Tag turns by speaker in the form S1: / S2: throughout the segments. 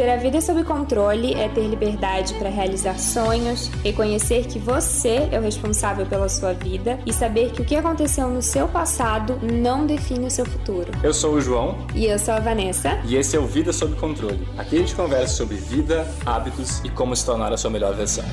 S1: Ter a vida sob controle é ter liberdade para realizar sonhos, reconhecer que você é o responsável pela sua vida e saber que o que aconteceu no seu passado não define o seu futuro.
S2: Eu sou o João.
S1: E eu sou a Vanessa.
S2: E esse é o Vida Sob Controle. Aqui a gente conversa sobre vida, hábitos e como se tornar a sua melhor versão.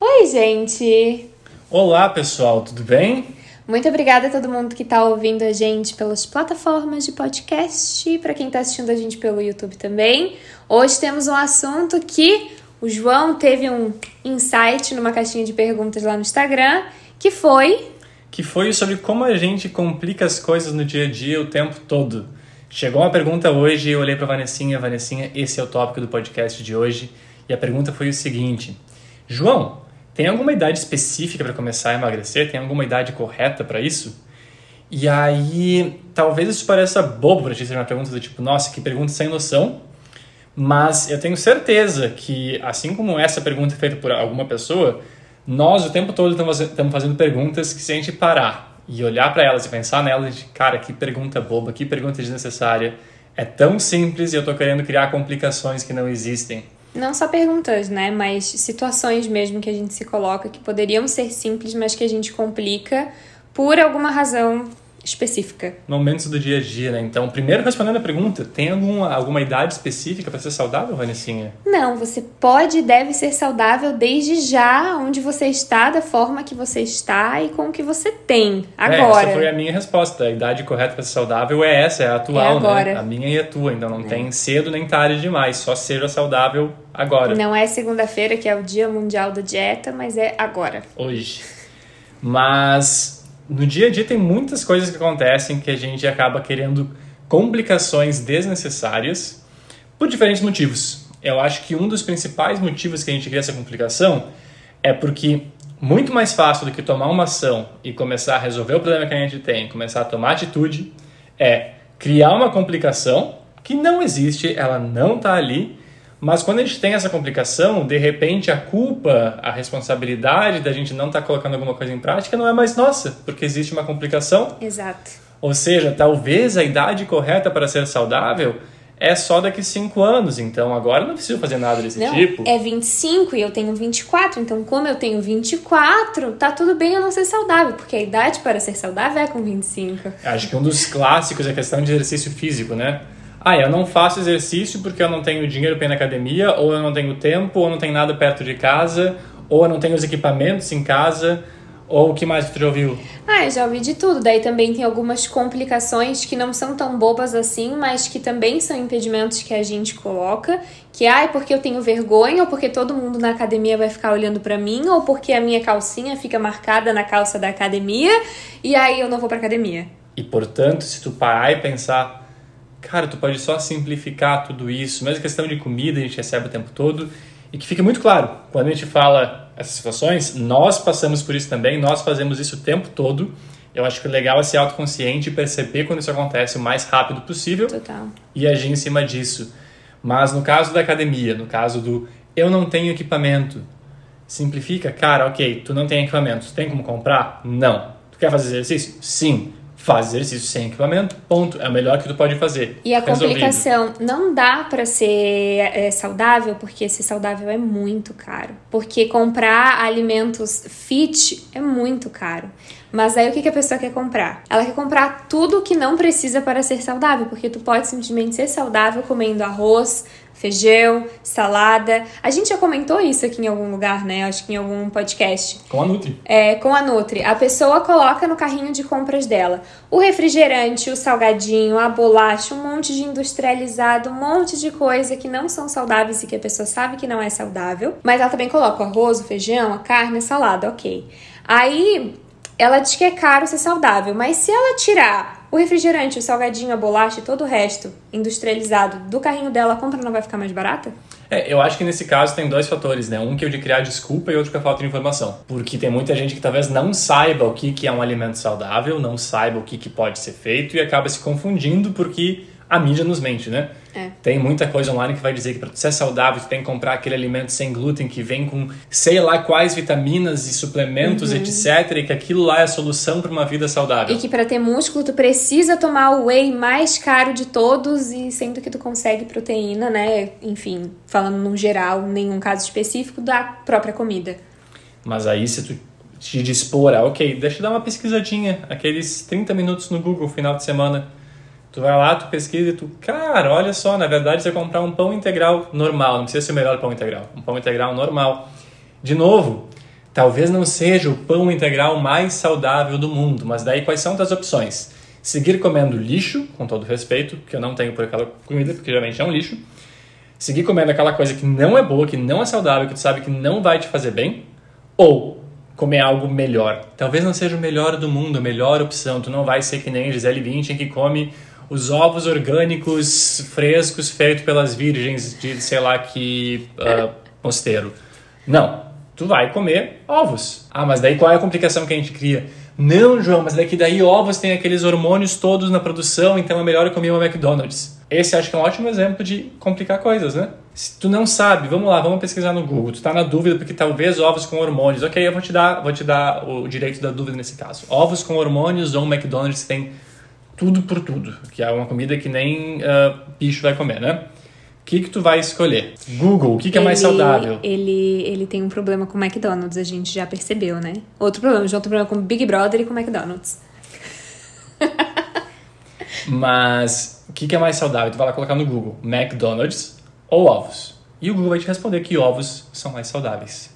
S1: Oi, gente!
S2: Olá, pessoal, tudo bem?
S1: Muito obrigada a todo mundo que está ouvindo a gente pelas plataformas de podcast, para quem está assistindo a gente pelo YouTube também. Hoje temos um assunto que o João teve um insight numa caixinha de perguntas lá no Instagram, que foi
S2: que foi sobre como a gente complica as coisas no dia a dia o tempo todo. Chegou uma pergunta hoje, eu olhei para Vanessinha, Vanessinha, esse é o tópico do podcast de hoje, e a pergunta foi o seguinte: João, tem alguma idade específica para começar a emagrecer? Tem alguma idade correta para isso? E aí, talvez isso pareça bobo para ti ser uma pergunta do tipo, nossa, que pergunta sem noção. Mas eu tenho certeza que, assim como essa pergunta é feita por alguma pessoa, nós o tempo todo estamos fazendo perguntas que, se a gente parar e olhar para elas e pensar nelas, gente, cara, que pergunta boba, que pergunta desnecessária. É tão simples e eu estou querendo criar complicações que não existem.
S1: Não só perguntas, né? Mas situações mesmo que a gente se coloca que poderiam ser simples, mas que a gente complica por alguma razão específica.
S2: Momentos do dia a dia, né? Então, primeiro respondendo a pergunta, tem alguma, alguma idade específica para ser saudável, Vanessinha?
S1: Não, você pode e deve ser saudável desde já onde você está, da forma que você está e com o que você tem agora.
S2: É, essa foi a minha resposta. A idade correta para ser saudável é essa, é a atual, é né? A minha e a tua. Então não é. tem cedo nem tarde demais, só seja saudável agora.
S1: Não é segunda-feira que é o Dia Mundial da Dieta, mas é agora.
S2: Hoje. Mas no dia a dia tem muitas coisas que acontecem que a gente acaba querendo complicações desnecessárias por diferentes motivos. Eu acho que um dos principais motivos que a gente cria essa complicação é porque muito mais fácil do que tomar uma ação e começar a resolver o problema que a gente tem, começar a tomar atitude, é criar uma complicação que não existe, ela não está ali mas quando a gente tem essa complicação, de repente a culpa, a responsabilidade da gente não estar tá colocando alguma coisa em prática não é mais nossa, porque existe uma complicação.
S1: Exato.
S2: Ou seja, talvez a idade correta para ser saudável é só daqui 5 anos, então agora não preciso fazer nada desse
S1: não,
S2: tipo.
S1: É 25 e eu tenho 24, então como eu tenho 24, tá tudo bem eu não ser saudável, porque a idade para ser saudável é com 25.
S2: Acho que um dos clássicos é a questão de exercício físico, né? Ah, eu não faço exercício porque eu não tenho dinheiro para ir na academia, ou eu não tenho tempo, ou não tenho nada perto de casa, ou eu não tenho os equipamentos em casa, ou o que mais que tu já ouviu?
S1: Ah, eu já ouvi de tudo. Daí também tem algumas complicações que não são tão bobas assim, mas que também são impedimentos que a gente coloca, que ah, é porque eu tenho vergonha, ou porque todo mundo na academia vai ficar olhando para mim, ou porque a minha calcinha fica marcada na calça da academia, e aí eu não vou para academia.
S2: E portanto, se tu parar e pensar cara, tu pode só simplificar tudo isso, mesmo questão de comida a gente recebe o tempo todo, e que fique muito claro, quando a gente fala essas situações, nós passamos por isso também, nós fazemos isso o tempo todo. Eu acho que o legal é ser autoconsciente e perceber quando isso acontece o mais rápido possível
S1: Total.
S2: e agir em cima disso. Mas no caso da academia, no caso do eu não tenho equipamento, simplifica, cara, ok, tu não tem equipamento, tem como comprar? Não. Tu quer fazer exercício? Sim faz exercício sem equipamento, ponto. É o melhor que tu pode fazer.
S1: E a Resolvido. complicação não dá para ser é, saudável, porque ser saudável é muito caro. Porque comprar alimentos fit é muito caro. Mas aí o que, que a pessoa quer comprar? Ela quer comprar tudo que não precisa para ser saudável, porque tu pode simplesmente ser saudável comendo arroz, feijão, salada. A gente já comentou isso aqui em algum lugar, né? Acho que em algum podcast.
S2: Com a Nutri.
S1: É, com a Nutri. A pessoa coloca no carrinho de compras dela o refrigerante, o salgadinho, a bolacha, um monte de industrializado, um monte de coisa que não são saudáveis e que a pessoa sabe que não é saudável. Mas ela também coloca o arroz, o feijão, a carne, a salada, ok. Aí ela diz que é caro ser saudável, mas se ela tirar o refrigerante, o salgadinho, a bolacha e todo o resto industrializado do carrinho dela, a compra não vai ficar mais barata?
S2: É, eu acho que nesse caso tem dois fatores, né? Um que é o de criar desculpa e outro que é a falta de informação. Porque tem muita gente que talvez não saiba o que, que é um alimento saudável, não saiba o que, que pode ser feito e acaba se confundindo porque a mídia nos mente, né?
S1: É.
S2: Tem muita coisa online que vai dizer que para ser saudável, tu tem que comprar aquele alimento sem glúten que vem com sei lá quais vitaminas e suplementos, etc. E que aquilo lá é a solução para uma vida saudável.
S1: E que para ter músculo tu precisa tomar o whey mais caro de todos e sendo que tu consegue proteína, né? Enfim, falando no geral, nenhum caso específico da própria comida.
S2: Mas aí se tu te dispor a, ok, deixa eu dar uma pesquisadinha, aqueles 30 minutos no Google final de semana. Tu vai lá, tu pesquisa e tu, cara, olha só, na verdade você comprar um pão integral normal, não precisa ser o melhor pão integral, um pão integral normal. De novo, talvez não seja o pão integral mais saudável do mundo, mas daí quais são as opções? Seguir comendo lixo, com todo respeito, que eu não tenho por aquela comida, porque geralmente é um lixo. Seguir comendo aquela coisa que não é boa, que não é saudável, que tu sabe que não vai te fazer bem. Ou comer algo melhor. Talvez não seja o melhor do mundo, a melhor opção. Tu não vai ser que nem Gisele Bündchen que come os ovos orgânicos frescos feitos pelas virgens de sei lá que uh, mosteiro. Não. Tu vai comer ovos. Ah, mas daí qual é a complicação que a gente cria? Não, João, mas daqui daí ovos tem aqueles hormônios todos na produção, então é melhor eu comer uma McDonald's. Esse acho que é um ótimo exemplo de complicar coisas, né? Se tu não sabe, vamos lá, vamos pesquisar no Google. Tu tá na dúvida porque talvez ovos com hormônios. Ok, eu vou te dar, vou te dar o direito da dúvida nesse caso. Ovos com hormônios ou McDonald's tem tudo por tudo, que é uma comida que nem uh, bicho vai comer, né? O que, que tu vai escolher? Google, o que, que é mais saudável?
S1: Ele, ele tem um problema com o McDonald's, a gente já percebeu, né? Outro problema, já outro problema com Big Brother e com McDonald's.
S2: Mas o que, que é mais saudável? Tu vai lá colocar no Google McDonald's ou ovos. E o Google vai te responder que ovos são mais saudáveis.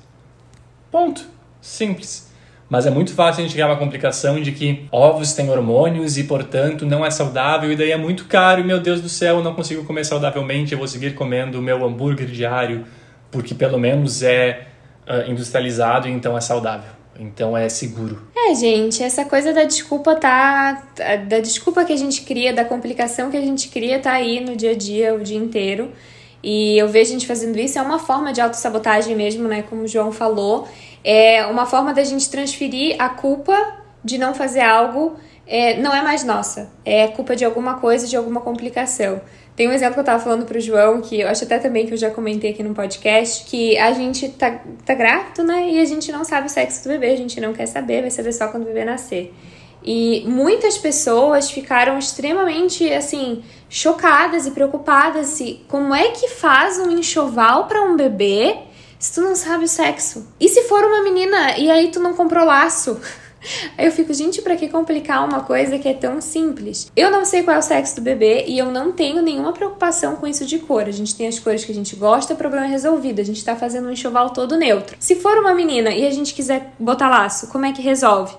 S2: Ponto. Simples. Mas é muito fácil a gente criar uma complicação de que ovos têm hormônios e, portanto, não é saudável e daí é muito caro e, meu Deus do céu, eu não consigo comer saudavelmente, eu vou seguir comendo o meu hambúrguer diário porque pelo menos é uh, industrializado e então é saudável. Então é seguro.
S1: É, gente, essa coisa da desculpa tá. Da desculpa que a gente cria, da complicação que a gente cria, tá aí no dia a dia, o dia inteiro. E eu vejo a gente fazendo isso, é uma forma de autossabotagem mesmo, né? Como o João falou. É uma forma da gente transferir a culpa de não fazer algo, é, não é mais nossa. É culpa de alguma coisa, de alguma complicação. Tem um exemplo que eu tava falando pro João, que eu acho até também que eu já comentei aqui no podcast, que a gente tá, tá grávido, né? E a gente não sabe o sexo do bebê, a gente não quer saber, vai saber só quando o bebê nascer. E muitas pessoas ficaram extremamente, assim, chocadas e preocupadas se como é que faz um enxoval para um bebê se tu não sabe o sexo? E se for uma menina e aí tu não comprou laço? Aí eu fico, gente, para que complicar uma coisa que é tão simples? Eu não sei qual é o sexo do bebê e eu não tenho nenhuma preocupação com isso de cor. A gente tem as cores que a gente gosta, o problema é resolvido. A gente tá fazendo um enxoval todo neutro. Se for uma menina e a gente quiser botar laço, como é que resolve?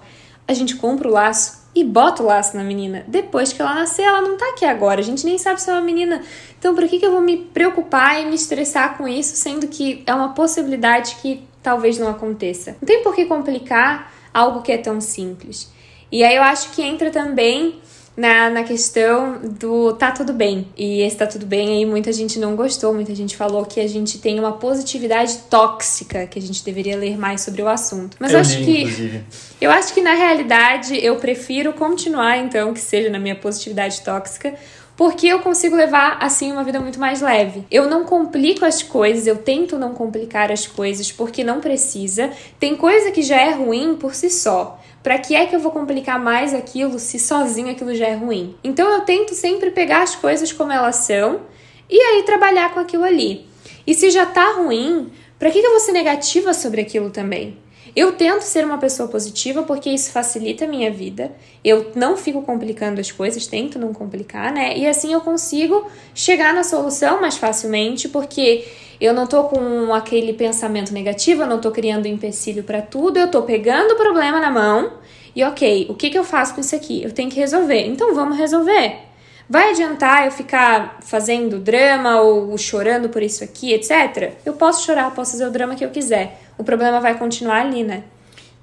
S1: A gente compra o laço e bota o laço na menina. Depois que ela nascer, ela não tá aqui agora. A gente nem sabe se é uma menina. Então, por que, que eu vou me preocupar e me estressar com isso, sendo que é uma possibilidade que talvez não aconteça? Não tem por que complicar algo que é tão simples. E aí eu acho que entra também na, na questão do tá tudo bem. E esse tá tudo bem aí muita gente não gostou, muita gente falou que a gente tem uma positividade tóxica, que a gente deveria ler mais sobre o assunto. Mas eu,
S2: eu
S1: acho
S2: li,
S1: que
S2: inclusive.
S1: eu acho que na realidade eu prefiro continuar então que seja na minha positividade tóxica, porque eu consigo levar assim uma vida muito mais leve. Eu não complico as coisas, eu tento não complicar as coisas porque não precisa. Tem coisa que já é ruim por si só. Para que é que eu vou complicar mais aquilo se sozinho aquilo já é ruim? Então eu tento sempre pegar as coisas como elas são e aí trabalhar com aquilo ali. E se já tá ruim, para que, que eu vou ser negativa sobre aquilo também? Eu tento ser uma pessoa positiva porque isso facilita a minha vida. Eu não fico complicando as coisas, tento não complicar, né? E assim eu consigo chegar na solução mais facilmente porque eu não tô com aquele pensamento negativo, eu não tô criando empecilho para tudo, eu tô pegando o problema na mão e ok, o que, que eu faço com isso aqui? Eu tenho que resolver. Então vamos resolver. Vai adiantar eu ficar fazendo drama ou chorando por isso aqui, etc? Eu posso chorar, posso fazer o drama que eu quiser. O problema vai continuar ali, né?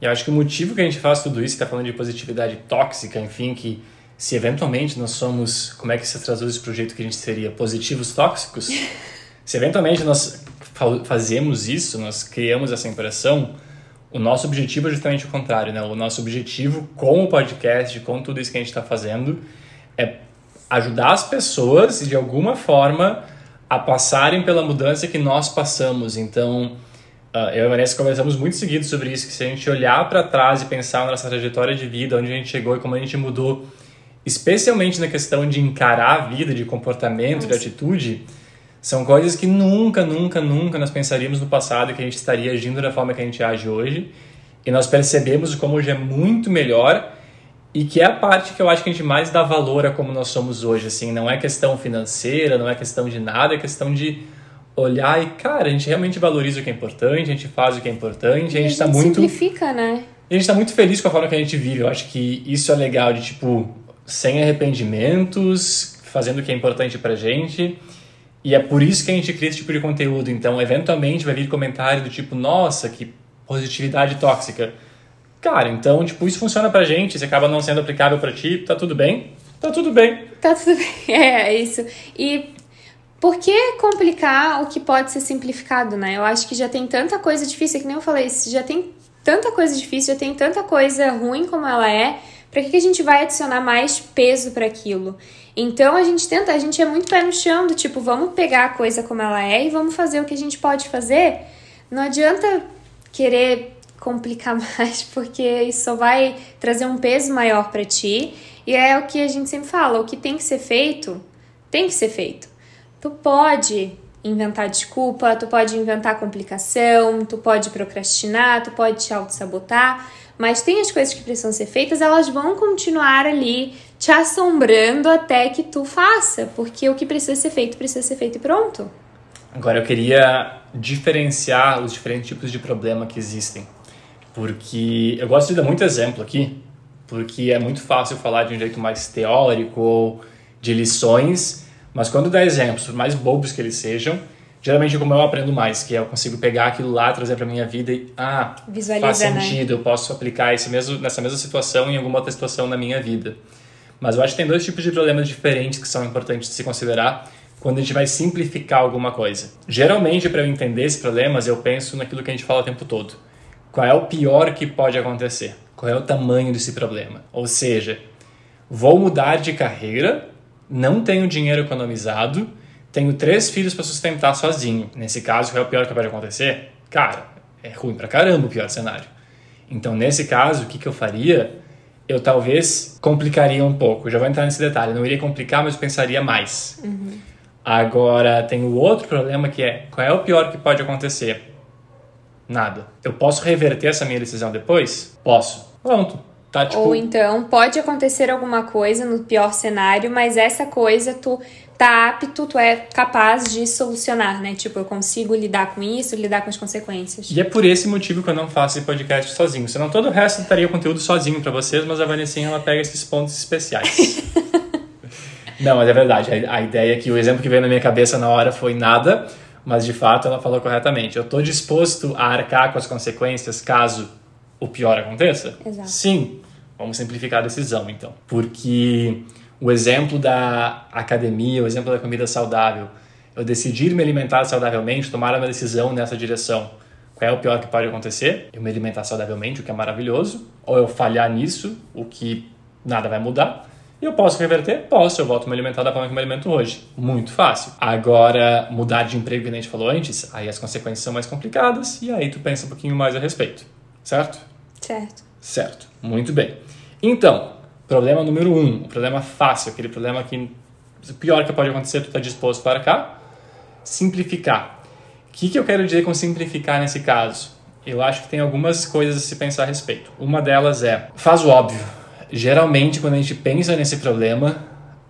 S2: E eu acho que o motivo que a gente faz tudo isso, está falando de positividade tóxica, enfim, que se eventualmente nós somos, como é que se traduz isso para o jeito que a gente seria, positivos tóxicos, se eventualmente nós fa- fazemos isso, nós criamos essa impressão, o nosso objetivo é justamente o contrário, né? O nosso objetivo com o podcast, com tudo isso que a gente está fazendo, é ajudar as pessoas de alguma forma a passarem pela mudança que nós passamos. Então, eu e a Vanessa conversamos muito seguido sobre isso, que se a gente olhar para trás e pensar na nossa trajetória de vida, onde a gente chegou e como a gente mudou, especialmente na questão de encarar a vida, de comportamento, de atitude, são coisas que nunca, nunca, nunca nós pensaríamos no passado que a gente estaria agindo da forma que a gente age hoje. E nós percebemos como hoje é muito melhor e que é a parte que eu acho que a gente mais dá valor a como nós somos hoje, assim, não é questão financeira, não é questão de nada, é questão de olhar e, cara, a gente realmente valoriza o que é importante, a gente faz o que é importante,
S1: e a gente está muito simplifica, né?
S2: E a gente está muito feliz com a forma que a gente vive. Eu acho que isso é legal de tipo sem arrependimentos, fazendo o que é importante pra gente. E é por isso que a gente cria esse tipo de conteúdo. Então, eventualmente vai vir comentário do tipo, nossa, que positividade tóxica Cara, então, tipo, isso funciona pra gente, se acaba não sendo aplicável pra ti, tá tudo bem? Tá tudo bem.
S1: Tá tudo bem, é, é isso. E por que complicar o que pode ser simplificado, né? Eu acho que já tem tanta coisa difícil, que nem eu falei, já tem tanta coisa difícil, já tem tanta coisa ruim como ela é, para que, que a gente vai adicionar mais peso para aquilo? Então a gente tenta, a gente é muito pé no chão do tipo, vamos pegar a coisa como ela é e vamos fazer o que a gente pode fazer. Não adianta querer complicar mais, porque isso só vai trazer um peso maior para ti. E é o que a gente sempre fala, o que tem que ser feito, tem que ser feito. Tu pode inventar desculpa, tu pode inventar complicação, tu pode procrastinar, tu pode te auto-sabotar, mas tem as coisas que precisam ser feitas, elas vão continuar ali te assombrando até que tu faça, porque o que precisa ser feito, precisa ser feito e pronto.
S2: Agora eu queria diferenciar os diferentes tipos de problema que existem. Porque eu gosto de dar muito exemplo aqui, porque é muito fácil falar de um jeito mais teórico ou de lições, mas quando dá exemplos, por mais bobos que eles sejam, geralmente é como eu aprendo mais, que é eu consigo pegar aquilo lá, trazer para minha vida e ah, Visualiza, faz né? sentido, né? eu posso aplicar esse mesmo nessa mesma situação em alguma outra situação na minha vida. Mas eu acho que tem dois tipos de problemas diferentes que são importantes de se considerar quando a gente vai simplificar alguma coisa. Geralmente, para eu entender esses problemas, eu penso naquilo que a gente fala o tempo todo qual é o pior que pode acontecer? Qual é o tamanho desse problema? Ou seja, vou mudar de carreira, não tenho dinheiro economizado, tenho três filhos para sustentar sozinho. Nesse caso, qual é o pior que pode acontecer? Cara, é ruim pra caramba o pior cenário. Então, nesse caso, o que, que eu faria? Eu talvez complicaria um pouco. já vou entrar nesse detalhe. Não iria complicar, mas pensaria mais. Uhum. Agora, tem o outro problema que é: qual é o pior que pode acontecer? Nada. Eu posso reverter essa minha decisão depois? Posso. Pronto. Tá, tipo...
S1: Ou então, pode acontecer alguma coisa no pior cenário, mas essa coisa tu tá apto, tu é capaz de solucionar, né? Tipo, eu consigo lidar com isso, lidar com as consequências.
S2: E é por esse motivo que eu não faço esse podcast sozinho. Senão todo o resto estaria conteúdo sozinho para vocês, mas a Vanessinha ela pega esses pontos especiais. não, mas é verdade. A, a ideia é que o exemplo que veio na minha cabeça na hora foi nada mas de fato ela falou corretamente. Eu estou disposto a arcar com as consequências caso o pior aconteça?
S1: Exato.
S2: Sim. Vamos simplificar a decisão, então. Porque o exemplo da academia, o exemplo da comida saudável, eu decidir me alimentar saudavelmente, tomar uma decisão nessa direção. Qual é o pior que pode acontecer? Eu me alimentar saudavelmente, o que é maravilhoso, ou eu falhar nisso, o que nada vai mudar e eu posso reverter? Posso, eu volto a me alimentar da forma que me alimento hoje. Muito fácil. Agora, mudar de emprego, que a gente falou antes, aí as consequências são mais complicadas e aí tu pensa um pouquinho mais a respeito. Certo?
S1: Certo.
S2: Certo. Muito bem. Então, problema número um, o problema fácil, aquele problema que o pior que pode acontecer, tu está disposto para cá. Simplificar. O que, que eu quero dizer com simplificar nesse caso? Eu acho que tem algumas coisas a se pensar a respeito. Uma delas é, faz o óbvio geralmente quando a gente pensa nesse problema,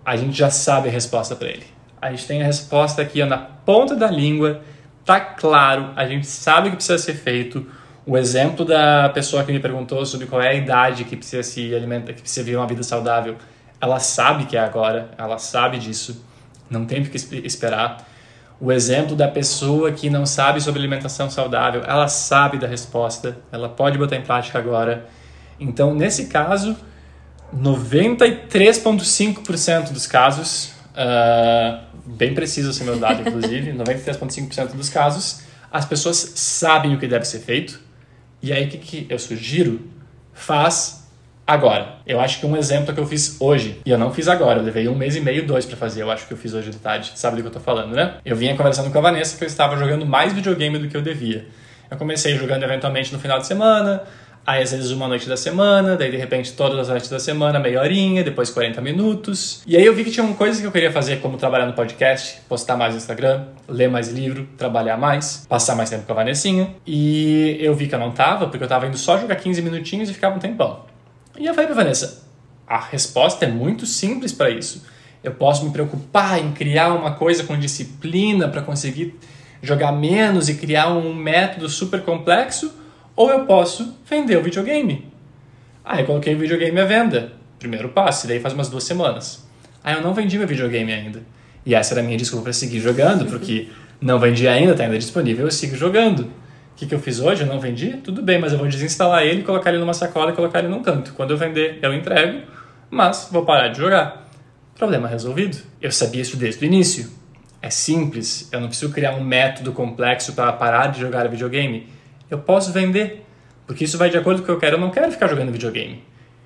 S2: a gente já sabe a resposta para ele. A gente tem a resposta aqui ó, na ponta da língua, tá claro, a gente sabe o que precisa ser feito. O exemplo da pessoa que me perguntou sobre qual é a idade que precisa se alimentar, que precisa viver uma vida saudável, ela sabe que é agora, ela sabe disso, não tem que esperar. O exemplo da pessoa que não sabe sobre alimentação saudável, ela sabe da resposta, ela pode botar em prática agora. Então, nesse caso, 93,5% dos casos, uh, bem preciso esse meu dado, inclusive, 93,5% dos casos, as pessoas sabem o que deve ser feito. E aí, o que, que eu sugiro? Faz Agora, eu acho que um exemplo que eu fiz hoje, e eu não fiz agora, eu levei um mês e meio, dois para fazer, eu acho que eu fiz hoje de tarde, sabe do que eu tô falando, né? Eu vinha conversando com a Vanessa que eu estava jogando mais videogame do que eu devia. Eu comecei jogando eventualmente no final de semana, Aí às vezes uma noite da semana, daí de repente todas as noites da semana, meia horinha, depois 40 minutos. E aí eu vi que tinha coisas que eu queria fazer, como trabalhar no podcast, postar mais no Instagram, ler mais livro, trabalhar mais, passar mais tempo com a Vanessinha. E eu vi que eu não tava, porque eu tava indo só jogar 15 minutinhos e ficava um tempão. E eu falei pra Vanessa, a resposta é muito simples para isso. Eu posso me preocupar em criar uma coisa com disciplina para conseguir jogar menos e criar um método super complexo ou eu posso vender o videogame. Aí eu coloquei o videogame à venda. Primeiro passo, e daí faz umas duas semanas. Aí eu não vendi meu videogame ainda. E essa era a minha desculpa para seguir jogando, porque não vendi ainda, está ainda disponível, eu sigo jogando. O que, que eu fiz hoje? Eu não vendi? Tudo bem, mas eu vou desinstalar ele, colocar ele numa sacola e colocar ele num canto. Quando eu vender, eu entrego, mas vou parar de jogar. Problema resolvido. Eu sabia isso desde o início. É simples, eu não preciso criar um método complexo para parar de jogar videogame eu posso vender, porque isso vai de acordo com o que eu quero. Eu não quero ficar jogando videogame.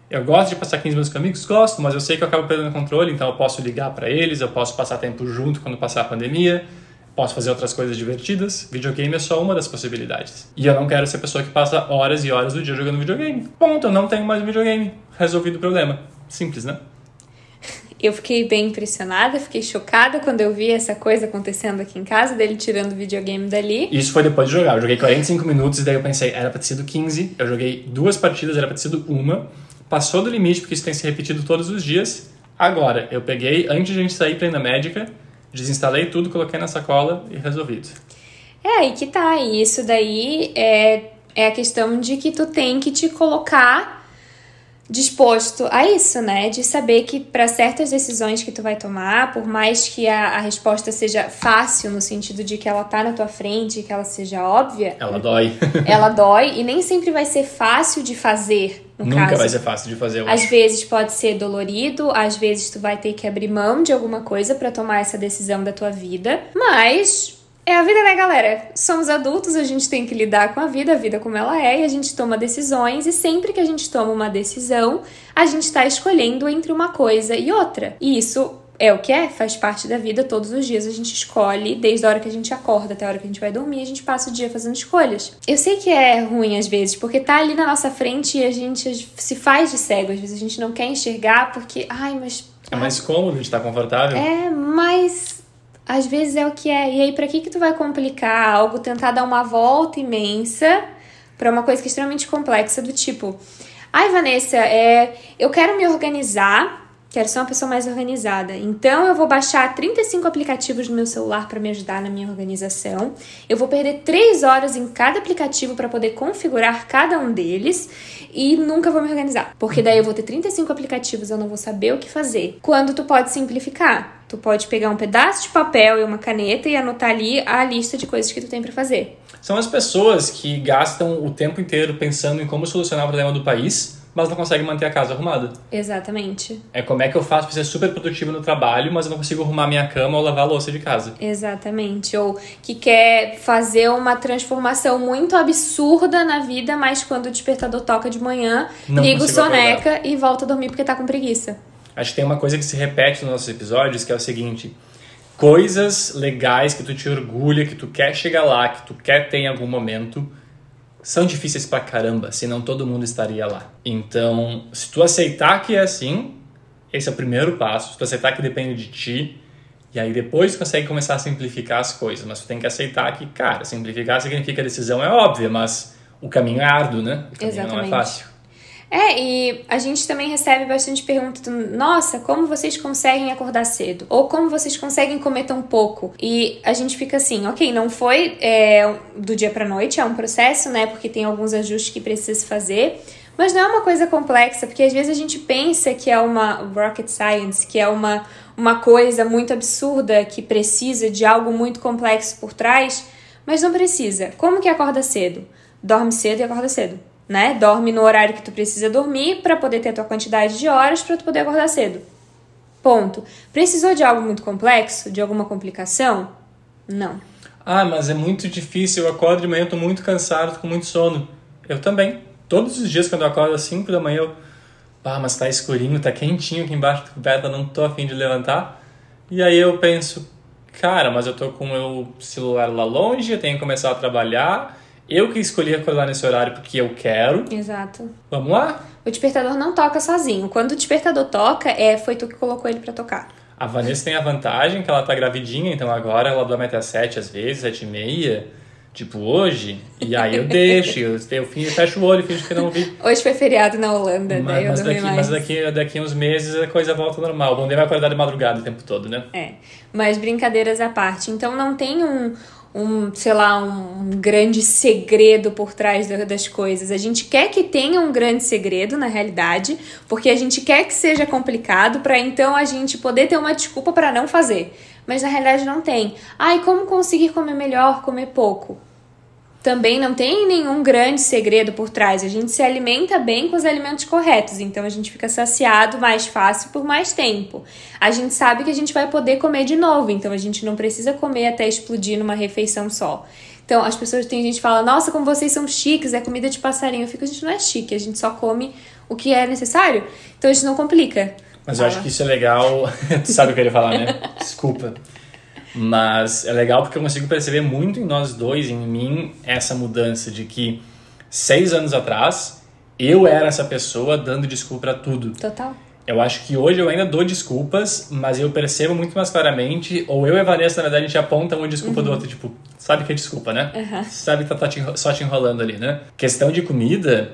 S2: Eu gosto de passar 15 minutos com amigos? Gosto, mas eu sei que eu acabo perdendo controle, então eu posso ligar para eles, eu posso passar tempo junto quando passar a pandemia, posso fazer outras coisas divertidas. Videogame é só uma das possibilidades. E eu não quero ser a pessoa que passa horas e horas do dia jogando videogame. Ponto, eu não tenho mais videogame. Resolvido o problema. Simples, né?
S1: Eu fiquei bem impressionada, fiquei chocada quando eu vi essa coisa acontecendo aqui em casa, dele tirando o videogame dali.
S2: Isso foi depois de jogar. Eu joguei 45 minutos e daí eu pensei, era pra ter sido 15. Eu joguei duas partidas, era pra ter sido uma. Passou do limite, porque isso tem se repetido todos os dias. Agora, eu peguei, antes de a gente sair pra ir na médica, desinstalei tudo, coloquei na sacola e resolvido.
S1: É, aí que tá. E isso daí é, é a questão de que tu tem que te colocar disposto a isso, né? De saber que para certas decisões que tu vai tomar, por mais que a, a, resposta seja fácil no sentido de que ela tá na tua frente, que ela seja óbvia,
S2: ela dói.
S1: ela dói e nem sempre vai ser fácil de fazer.
S2: Nunca
S1: caso.
S2: vai ser fácil de fazer.
S1: Às vezes pode ser dolorido, às vezes tu vai ter que abrir mão de alguma coisa para tomar essa decisão da tua vida, mas é a vida, né, galera? Somos adultos, a gente tem que lidar com a vida, a vida como ela é, e a gente toma decisões, e sempre que a gente toma uma decisão, a gente está escolhendo entre uma coisa e outra. E isso é o que é, faz parte da vida, todos os dias a gente escolhe, desde a hora que a gente acorda até a hora que a gente vai dormir, a gente passa o dia fazendo escolhas. Eu sei que é ruim às vezes, porque tá ali na nossa frente e a gente se faz de cego, às vezes a gente não quer enxergar porque, ai, mas.
S2: É mais cômodo, a gente tá confortável.
S1: É, mas às vezes é o que é. E aí, para que que tu vai complicar algo, tentar dar uma volta imensa para uma coisa que é extremamente complexa do tipo, ai, Vanessa, é, eu quero me organizar Quero ser uma pessoa mais organizada. Então eu vou baixar 35 aplicativos no meu celular para me ajudar na minha organização. Eu vou perder 3 horas em cada aplicativo para poder configurar cada um deles e nunca vou me organizar. Porque daí eu vou ter 35 aplicativos, eu não vou saber o que fazer. Quando tu pode simplificar? Tu pode pegar um pedaço de papel e uma caneta e anotar ali a lista de coisas que tu tem para fazer.
S2: São as pessoas que gastam o tempo inteiro pensando em como solucionar o problema do país mas não consegue manter a casa arrumada.
S1: Exatamente.
S2: É como é que eu faço para ser super produtivo no trabalho, mas eu não consigo arrumar minha cama ou lavar a louça de casa.
S1: Exatamente. Ou que quer fazer uma transformação muito absurda na vida, mas quando o despertador toca de manhã, não liga o soneca acordar. e volta a dormir porque tá com preguiça.
S2: Acho que tem uma coisa que se repete nos nossos episódios, que é o seguinte: coisas legais que tu te orgulha, que tu quer chegar lá, que tu quer ter em algum momento, são difíceis pra caramba, senão todo mundo estaria lá. Então, se tu aceitar que é assim, esse é o primeiro passo. Se tu aceitar que depende de ti, e aí depois tu consegue começar a simplificar as coisas. Mas tu tem que aceitar que, cara, simplificar significa a decisão é óbvia, mas o caminho é árduo, né? O caminho Exatamente. não é fácil.
S1: É, e a gente também recebe bastante perguntas do, nossa, como vocês conseguem acordar cedo? Ou como vocês conseguem comer tão pouco? E a gente fica assim, ok, não foi é, do dia pra noite, é um processo, né? Porque tem alguns ajustes que precisa fazer. Mas não é uma coisa complexa, porque às vezes a gente pensa que é uma rocket science, que é uma, uma coisa muito absurda, que precisa de algo muito complexo por trás, mas não precisa. Como que acorda cedo? Dorme cedo e acorda cedo né? Dorme no horário que tu precisa dormir para poder ter a tua quantidade de horas para tu poder acordar cedo. Ponto. Precisou de algo muito complexo, de alguma complicação? Não.
S2: Ah, mas é muito difícil. Eu acordo de manhã, eu tô muito cansado, com muito sono. Eu também. Todos os dias quando eu acordo às 5 da manhã, eu ah, mas tá escurinho, tá quentinho aqui embaixo da coberta, não tô afim de levantar. E aí eu penso, cara, mas eu tô com o meu celular lá longe, eu tenho que começar a trabalhar. Eu que escolhi acordar nesse horário porque eu quero.
S1: Exato.
S2: Vamos lá?
S1: O despertador não toca sozinho. Quando o despertador toca, é foi tu que colocou ele para tocar.
S2: A Vanessa tem a vantagem que ela tá gravidinha, então agora ela dorme até sete às vezes, sete e meia. Tipo, hoje, e aí eu deixo, eu, eu, eu fecho o olho finge que não vi.
S1: Hoje foi feriado na Holanda,
S2: mas,
S1: daí eu
S2: mas daqui,
S1: mais.
S2: mas daqui, daqui uns meses a coisa volta ao normal. O bom dia vai acordar de madrugada o tempo todo, né?
S1: É, mas brincadeiras à parte. Então não tem um, um sei lá, um grande segredo por trás da- das coisas. A gente quer que tenha um grande segredo na realidade, porque a gente quer que seja complicado para então a gente poder ter uma desculpa para não fazer. Mas na realidade não tem. Ai, como conseguir comer melhor, comer pouco? Também não tem nenhum grande segredo por trás. A gente se alimenta bem com os alimentos corretos, então a gente fica saciado mais fácil por mais tempo. A gente sabe que a gente vai poder comer de novo, então a gente não precisa comer até explodir numa refeição só. Então, as pessoas tem gente que fala: "Nossa, como vocês são chiques, é comida de passarinho". Eu fico, a gente não é chique, a gente só come o que é necessário. Então a gente não complica.
S2: Mas eu acho que isso é legal. tu sabe o que eu ia falar, né? Desculpa. Mas é legal porque eu consigo perceber muito em nós dois, em mim, essa mudança de que seis anos atrás eu era essa pessoa dando desculpa pra tudo.
S1: Total.
S2: Eu acho que hoje eu ainda dou desculpas, mas eu percebo muito mais claramente, ou eu e a Vanessa, na verdade, a gente aponta uma desculpa do outro, tipo, sabe que é desculpa, né? Sabe que tá só te enrolando ali, né? Questão de comida,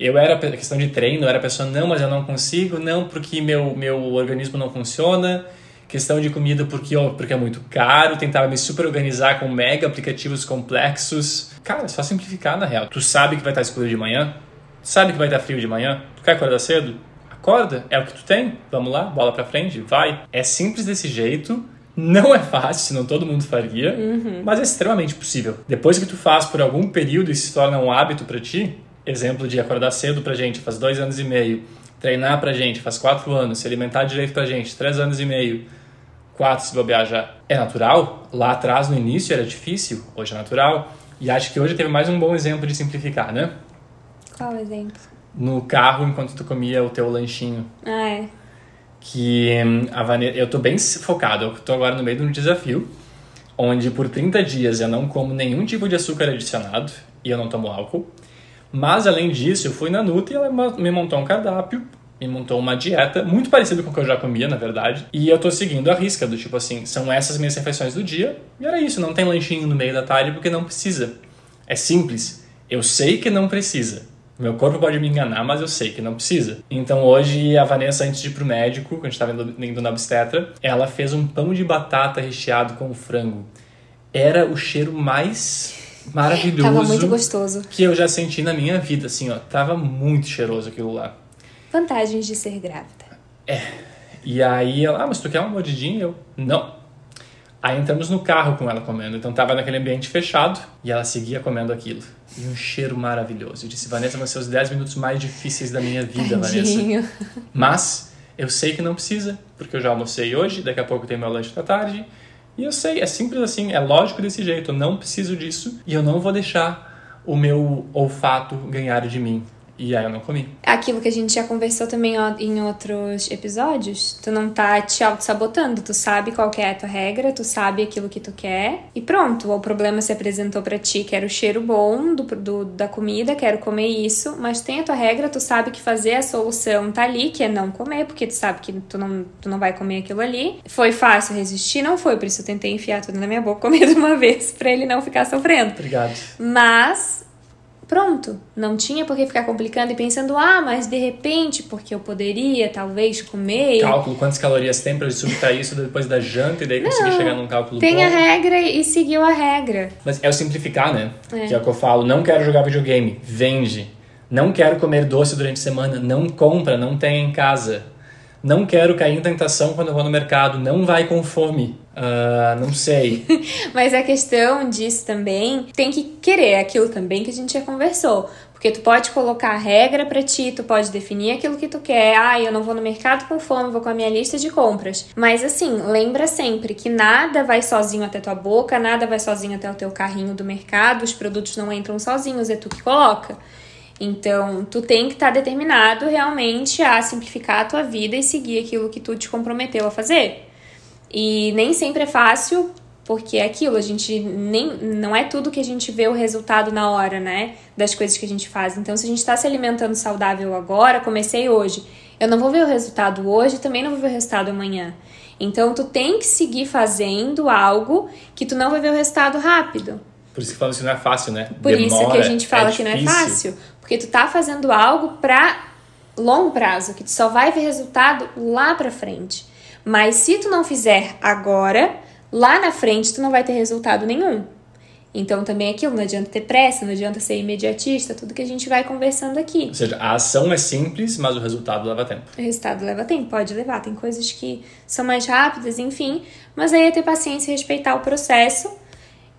S2: eu era, questão de treino, eu era a pessoa, não, mas eu não consigo, não, porque meu, meu organismo não funciona. Questão de comida porque, ó, porque é muito caro, tentava me super organizar com mega aplicativos complexos. Cara, é só simplificar na real. Tu sabe que vai estar escuro de manhã? Tu sabe que vai estar frio de manhã? Tu quer acordar cedo? Acorda, é o que tu tem. Vamos lá, bola pra frente, vai. É simples desse jeito. Não é fácil, senão todo mundo faria, mas é extremamente possível. Depois que tu faz por algum período e se torna um hábito pra ti, exemplo de acordar cedo pra gente faz dois anos e meio, treinar pra gente faz quatro anos, se alimentar direito pra gente três anos e meio, quatro se bobear já é natural. Lá atrás, no início, era difícil, hoje é natural. E acho que hoje teve mais um bom exemplo de simplificar, né?
S1: Qual exemplo?
S2: No carro, enquanto tu comia o teu lanchinho.
S1: Ah, é.
S2: Que hum, a Vanessa... Eu tô bem focado, eu tô agora no meio de um desafio, onde por 30 dias eu não como nenhum tipo de açúcar adicionado e eu não tomo álcool. Mas, além disso, eu fui na Nuta e ela me montou um cardápio, me montou uma dieta, muito parecida com o que eu já comia, na verdade. E eu tô seguindo a risca, do tipo assim, são essas minhas refeições do dia, e era isso, não tem lanchinho no meio da tarde porque não precisa. É simples. Eu sei que não precisa. Meu corpo pode me enganar, mas eu sei que não precisa. Então hoje a Vanessa, antes de ir pro médico, quando a gente tava indo, indo na obstetra, ela fez um pão de batata recheado com frango. Era o cheiro mais maravilhoso
S1: Tava muito gostoso.
S2: que eu já senti na minha vida, assim, ó. Tava muito cheiroso aquilo lá.
S1: Vantagens de ser grávida.
S2: E aí ela, ah, mas tu quer uma mordidinha? Eu, não. Aí entramos no carro com ela comendo. Então tava naquele ambiente fechado e ela seguia comendo aquilo. E um cheiro maravilhoso. Eu disse, Vanessa, vão ser os 10 minutos mais difíceis da minha vida, Vanessa.
S1: Tadinho.
S2: Mas eu sei que não precisa, porque eu já almocei hoje, daqui a pouco tem meu lanche da tarde. E eu sei, é simples assim, é lógico desse jeito. Eu não preciso disso e eu não vou deixar o meu olfato ganhar de mim. E aí eu não comi.
S1: Aquilo que a gente já conversou também em outros episódios, tu não tá te auto-sabotando, tu sabe qual que é a tua regra, tu sabe aquilo que tu quer e pronto, o problema se apresentou pra ti, quero o cheiro bom do, do- da comida, quero comer isso, mas tem a tua regra, tu sabe que fazer a solução tá ali, que é não comer, porque tu sabe que tu não, tu não vai comer aquilo ali. Foi fácil resistir? Não foi, por isso eu tentei enfiar tudo na minha boca comer de uma vez, pra ele não ficar sofrendo.
S2: Obrigado.
S1: Mas pronto, não tinha por que ficar complicando e pensando, ah, mas de repente, porque eu poderia talvez comer.
S2: Cálculo, quantas calorias tem pra subtrair isso depois da janta e daí conseguir chegar num cálculo
S1: Tem
S2: bom.
S1: a regra e seguiu a regra.
S2: Mas é o simplificar, né?
S1: É.
S2: Que é o que eu falo. Não quero jogar videogame. Vende. Não quero comer doce durante a semana. Não compra. Não tem em casa. Não quero cair em tentação quando eu vou no mercado. Não vai com fome. Ah, não sei.
S1: Mas a questão disso também tem que querer aquilo também que a gente já conversou. Porque tu pode colocar a regra pra ti, tu pode definir aquilo que tu quer. Ah, eu não vou no mercado com fome, vou com a minha lista de compras. Mas assim, lembra sempre que nada vai sozinho até tua boca, nada vai sozinho até o teu carrinho do mercado, os produtos não entram sozinhos, é tu que coloca. Então, tu tem que estar tá determinado realmente a simplificar a tua vida e seguir aquilo que tu te comprometeu a fazer. E nem sempre é fácil, porque é aquilo, a gente nem não é tudo que a gente vê o resultado na hora, né? Das coisas que a gente faz. Então, se a gente está se alimentando saudável agora, comecei hoje, eu não vou ver o resultado hoje, também não vou ver o resultado amanhã. Então, tu tem que seguir fazendo algo que tu não vai ver o resultado rápido.
S2: Por isso que fala que não é fácil, né?
S1: Por Demora, isso que a gente fala é que não é fácil. Porque tu tá fazendo algo pra longo prazo, que tu só vai ver resultado lá pra frente. Mas se tu não fizer agora, lá na frente tu não vai ter resultado nenhum. Então também é aquilo, não adianta ter pressa, não adianta ser imediatista, tudo que a gente vai conversando aqui.
S2: Ou seja, a ação é simples, mas o resultado leva tempo.
S1: O resultado leva tempo, pode levar. Tem coisas que são mais rápidas, enfim. Mas aí é ter paciência respeitar o processo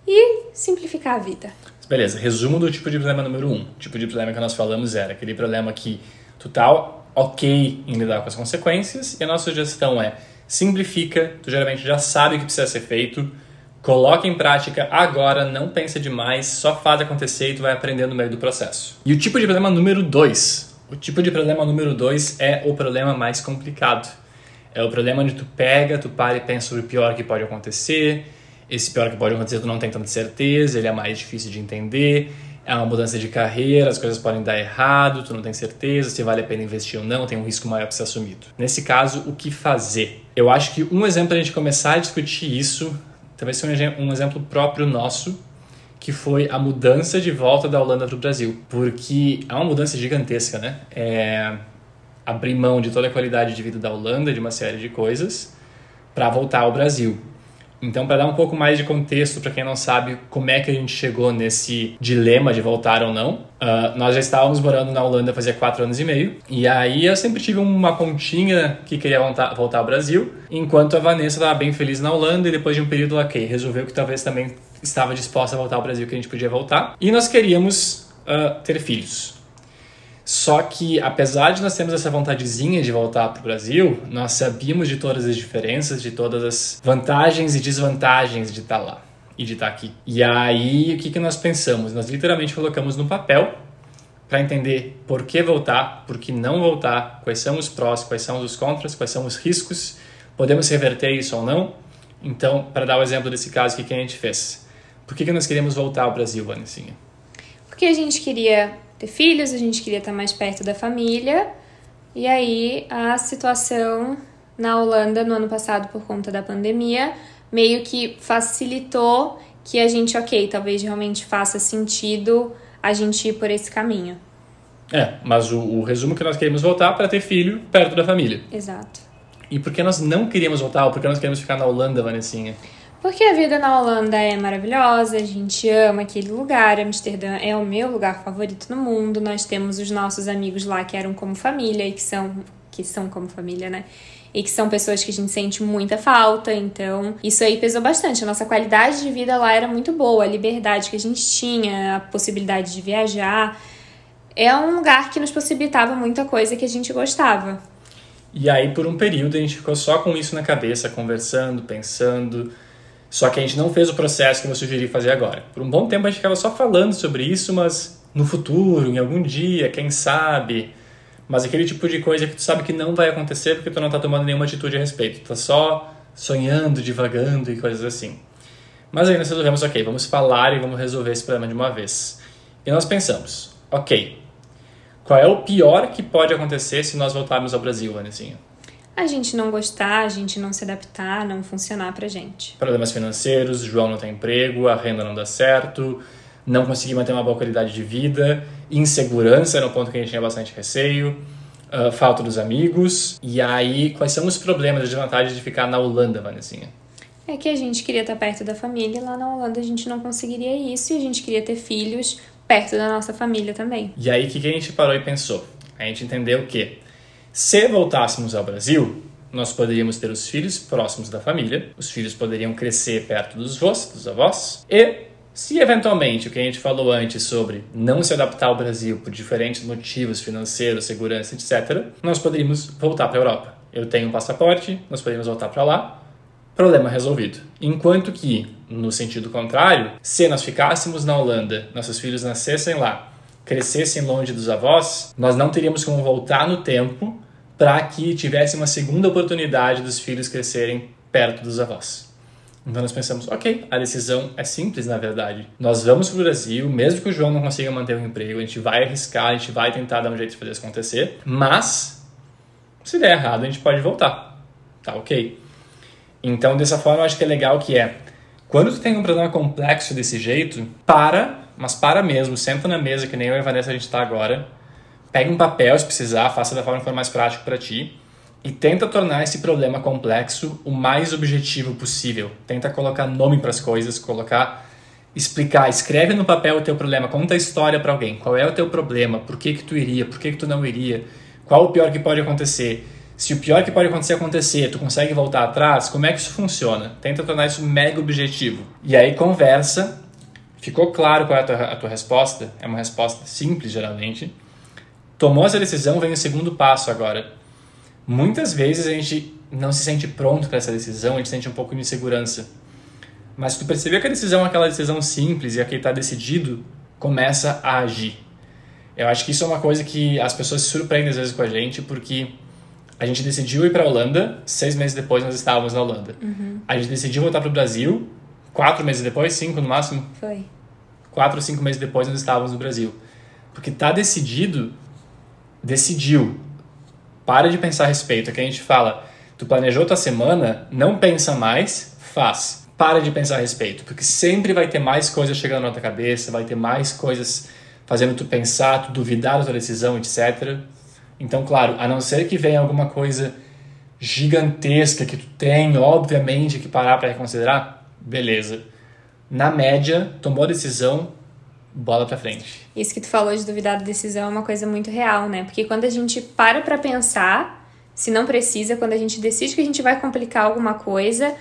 S1: e simplificar a vida.
S2: Beleza, resumo do tipo de problema número um. O tipo de problema que nós falamos era aquele problema que tu tá ok em lidar com as consequências e a nossa sugestão é simplifica, tu geralmente já sabe o que precisa ser feito, coloca em prática agora, não pensa demais, só faz acontecer e tu vai aprender no meio do processo. E o tipo de problema número dois, o tipo de problema número dois é o problema mais complicado. É o problema onde tu pega, tu para e pensa sobre o pior que pode acontecer, esse pior que pode acontecer tu não tem tanta certeza, ele é mais difícil de entender, é uma mudança de carreira, as coisas podem dar errado, tu não tem certeza se vale a pena investir ou não, tem um risco maior para ser assumido. Nesse caso, o que fazer? Eu acho que um exemplo a gente começar a discutir isso, talvez seja um exemplo próprio nosso, que foi a mudança de volta da Holanda para o Brasil. Porque é uma mudança gigantesca, né? É abrir mão de toda a qualidade de vida da Holanda, de uma série de coisas, para voltar ao Brasil. Então, para dar um pouco mais de contexto para quem não sabe como é que a gente chegou nesse dilema de voltar ou não, uh, nós já estávamos morando na Holanda fazia quatro anos e meio, e aí eu sempre tive uma pontinha que queria voltar, voltar ao Brasil, enquanto a Vanessa estava bem feliz na Holanda e depois de um período ok, resolveu que talvez também estava disposta a voltar ao Brasil, que a gente podia voltar, e nós queríamos uh, ter filhos. Só que, apesar de nós termos essa vontadezinha de voltar para o Brasil, nós sabíamos de todas as diferenças, de todas as vantagens e desvantagens de estar tá lá e de estar tá aqui. E aí, o que, que nós pensamos? Nós literalmente colocamos no papel para entender por que voltar, por que não voltar, quais são os prós, quais são os contras, quais são os riscos, podemos reverter isso ou não. Então, para dar o exemplo desse caso, o que, que a gente fez? Por que, que nós queríamos voltar ao Brasil, Vanessinha?
S1: Porque a gente queria ter filhos, a gente queria estar mais perto da família. E aí a situação na Holanda no ano passado por conta da pandemia meio que facilitou que a gente, ok, talvez realmente faça sentido a gente ir por esse caminho.
S2: É, mas o, o resumo é que nós queríamos voltar para ter filho perto da família.
S1: Exato.
S2: E por que nós não queríamos voltar? Ou por que nós queremos ficar na Holanda, Vanessinha?
S1: Porque a vida na Holanda é maravilhosa, a gente ama aquele lugar, Amsterdã é o meu lugar favorito no mundo. Nós temos os nossos amigos lá que eram como família e que são que são como família, né? E que são pessoas que a gente sente muita falta, então isso aí pesou bastante. A nossa qualidade de vida lá era muito boa, a liberdade que a gente tinha, a possibilidade de viajar. É um lugar que nos possibilitava muita coisa que a gente gostava.
S2: E aí, por um período, a gente ficou só com isso na cabeça, conversando, pensando, só que a gente não fez o processo que eu sugeri fazer agora. Por um bom tempo a gente ficava só falando sobre isso, mas no futuro, em algum dia, quem sabe. Mas aquele tipo de coisa que tu sabe que não vai acontecer porque tu não tá tomando nenhuma atitude a respeito. Tu tá só sonhando, divagando e coisas assim. Mas aí nós resolvemos, ok, vamos falar e vamos resolver esse problema de uma vez. E nós pensamos, ok, qual é o pior que pode acontecer se nós voltarmos ao Brasil, Vanessinha?
S1: A gente não gostar, a gente não se adaptar, não funcionar pra gente.
S2: Problemas financeiros, João não tem emprego, a renda não dá certo, não conseguir manter uma boa qualidade de vida, insegurança era um ponto que a gente tinha bastante receio, uh, falta dos amigos. E aí, quais são os problemas, as desvantagens de ficar na Holanda, Vanessinha?
S1: É que a gente queria estar perto da família, e lá na Holanda a gente não conseguiria isso e a gente queria ter filhos perto da nossa família também.
S2: E aí, o que, que a gente parou e pensou? A gente entendeu que se voltássemos ao Brasil, nós poderíamos ter os filhos próximos da família, os filhos poderiam crescer perto dos vós, dos avós, e se eventualmente o que a gente falou antes sobre não se adaptar ao Brasil por diferentes motivos financeiros, segurança, etc., nós poderíamos voltar para a Europa. Eu tenho um passaporte, nós poderíamos voltar para lá, problema resolvido. Enquanto que, no sentido contrário, se nós ficássemos na Holanda, nossos filhos nascessem lá crescessem longe dos avós, nós não teríamos como voltar no tempo para que tivesse uma segunda oportunidade dos filhos crescerem perto dos avós. Então nós pensamos, ok, a decisão é simples na verdade. Nós vamos para o Brasil, mesmo que o João não consiga manter o emprego, a gente vai arriscar, a gente vai tentar dar um jeito de fazer isso acontecer, mas se der errado a gente pode voltar, tá ok? Então dessa forma eu acho que é legal que é, quando tu tem um problema complexo desse jeito, para, mas para mesmo, senta na mesa que nem eu e a Vanessa a gente está agora, pega um papel se precisar, faça da forma que for mais prático para ti, e tenta tornar esse problema complexo o mais objetivo possível. Tenta colocar nome para as coisas, colocar explicar, escreve no papel o teu problema, conta a história para alguém. Qual é o teu problema? Por que que tu iria? Por que que tu não iria? Qual o pior que pode acontecer? Se o pior que pode acontecer acontecer, tu consegue voltar atrás? Como é que isso funciona? Tenta tornar isso mega objetivo. E aí conversa. Ficou claro qual é a tua, a tua resposta? É uma resposta simples geralmente. Tomou essa decisão, vem o segundo passo agora Muitas vezes a gente não se sente pronto para essa decisão, a gente sente um pouco de insegurança. Mas se tu perceber que a decisão é aquela decisão simples e aquele está decidido, começa a agir. Eu acho que isso é uma coisa que as pessoas se surpreendem às vezes com a gente, porque a gente decidiu ir para a Holanda, seis meses depois nós estávamos na Holanda. Uhum. A gente decidiu voltar para o Brasil, quatro meses depois, cinco no máximo?
S1: Foi.
S2: Quatro ou cinco meses depois nós estávamos no Brasil. Porque tá decidido, decidiu. Para de pensar a respeito. Aqui a gente fala, tu planejou tua semana, não pensa mais, faz. Para de pensar a respeito, porque sempre vai ter mais coisas chegando na tua cabeça, vai ter mais coisas fazendo tu pensar, tu duvidar da tua decisão, etc. Então, claro, a não ser que venha alguma coisa gigantesca que tu tem, obviamente, que parar para reconsiderar, beleza. Na média, tomou a decisão, bola pra frente.
S1: Isso que tu falou de duvidar da decisão é uma coisa muito real, né? Porque quando a gente para pra pensar, se não precisa, quando a gente decide que a gente vai complicar alguma coisa,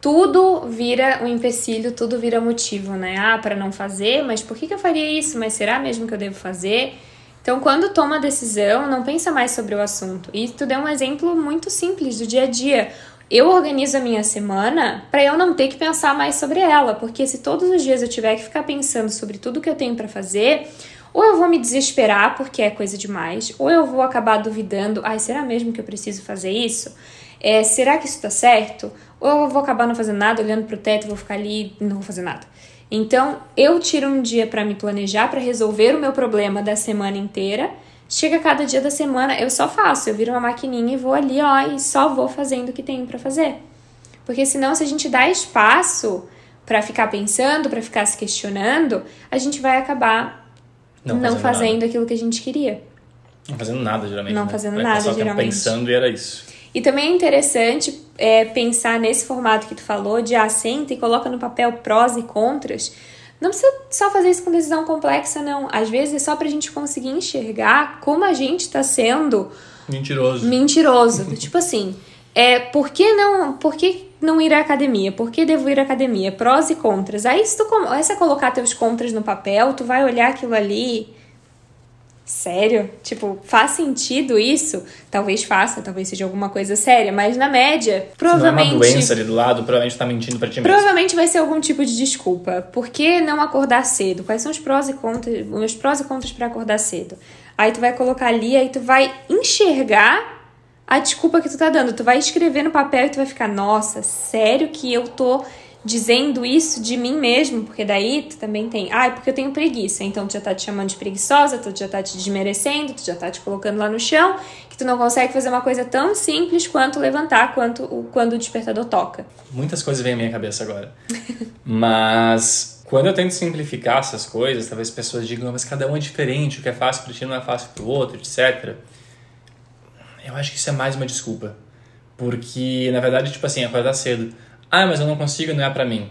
S1: tudo vira um empecilho, tudo vira motivo, né? Ah, para não fazer, mas por que, que eu faria isso? Mas será mesmo que eu devo fazer? Então, quando toma a decisão, não pensa mais sobre o assunto. E tu deu um exemplo muito simples do dia a dia eu organizo a minha semana para eu não ter que pensar mais sobre ela, porque se todos os dias eu tiver que ficar pensando sobre tudo que eu tenho para fazer, ou eu vou me desesperar porque é coisa demais, ou eu vou acabar duvidando, ai, será mesmo que eu preciso fazer isso? É, será que isso tá certo? Ou eu vou acabar não fazendo nada, olhando pro teto, vou ficar ali e não vou fazer nada. Então, eu tiro um dia para me planejar, para resolver o meu problema da semana inteira Chega cada dia da semana, eu só faço, eu viro uma maquininha e vou ali, ó, e só vou fazendo o que tenho para fazer. Porque senão, se a gente dá espaço para ficar pensando, para ficar se questionando, a gente vai acabar não, não fazendo, fazendo aquilo que a gente queria.
S2: Não fazendo nada, geralmente.
S1: Não
S2: né?
S1: fazendo vai nada, geralmente.
S2: pensando e era isso.
S1: E também é interessante é, pensar nesse formato que tu falou, de assenta e coloca no papel prós e contras, não precisa só fazer isso com decisão complexa, não. Às vezes é só pra gente conseguir enxergar como a gente tá sendo
S2: mentiroso.
S1: Mentiroso. tipo assim, é, por que não, por que não ir à academia? Por que devo ir à academia? Prós e contras. Aí se tu começa a colocar teus contras no papel, tu vai olhar aquilo ali Sério? Tipo, faz sentido isso? Talvez faça, talvez seja alguma coisa séria, mas na média, provavelmente.
S2: Se não é uma doença ali do lado, provavelmente tá mentindo pra ti mesmo.
S1: Provavelmente vai ser algum tipo de desculpa. Por que não acordar cedo? Quais são os prós e contras, os prós e contras para acordar cedo? Aí tu vai colocar ali, aí tu vai enxergar a desculpa que tu tá dando. Tu vai escrever no papel e tu vai ficar, nossa, sério que eu tô dizendo isso de mim mesmo, porque daí tu também tem, ai, ah, porque eu tenho preguiça, então tu já tá te chamando de preguiçosa, tu já tá te desmerecendo, tu já tá te colocando lá no chão, que tu não consegue fazer uma coisa tão simples quanto levantar quanto quando o despertador toca.
S2: Muitas coisas vêm à minha cabeça agora. mas quando eu tento simplificar essas coisas, talvez pessoas digam, mas cada um é diferente, o que é fácil para ti não é fácil para o outro, etc. Eu acho que isso é mais uma desculpa. Porque, na verdade, tipo assim, acordar cedo ah, mas eu não consigo, não é para mim.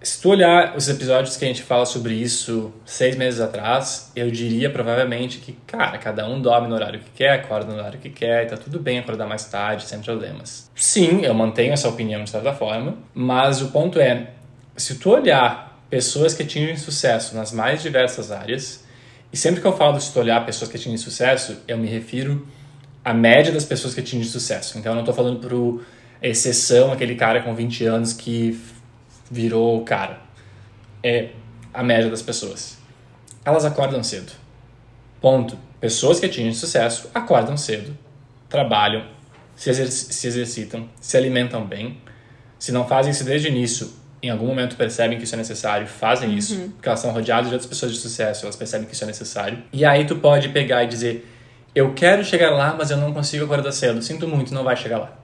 S2: Se tu olhar os episódios que a gente fala sobre isso seis meses atrás, eu diria provavelmente que, cara, cada um dorme no horário que quer, acorda no horário que quer, e tá tudo bem acordar mais tarde, sem problemas. Sim, eu mantenho essa opinião de certa forma, mas o ponto é, se tu olhar pessoas que atingem sucesso nas mais diversas áreas, e sempre que eu falo se tu olhar pessoas que atingem sucesso, eu me refiro à média das pessoas que atingem sucesso. Então eu não estou falando pro exceção aquele cara com 20 anos que virou o cara. É a média das pessoas. Elas acordam cedo. Ponto. Pessoas que atingem sucesso acordam cedo, trabalham, se, exerc se exercitam, se alimentam bem. Se não fazem isso desde o início, em algum momento percebem que isso é necessário, fazem uhum. isso, porque elas são rodeadas de outras pessoas de sucesso, elas percebem que isso é necessário. E aí tu pode pegar e dizer: Eu quero chegar lá, mas eu não consigo acordar cedo. Sinto muito, não vai chegar lá.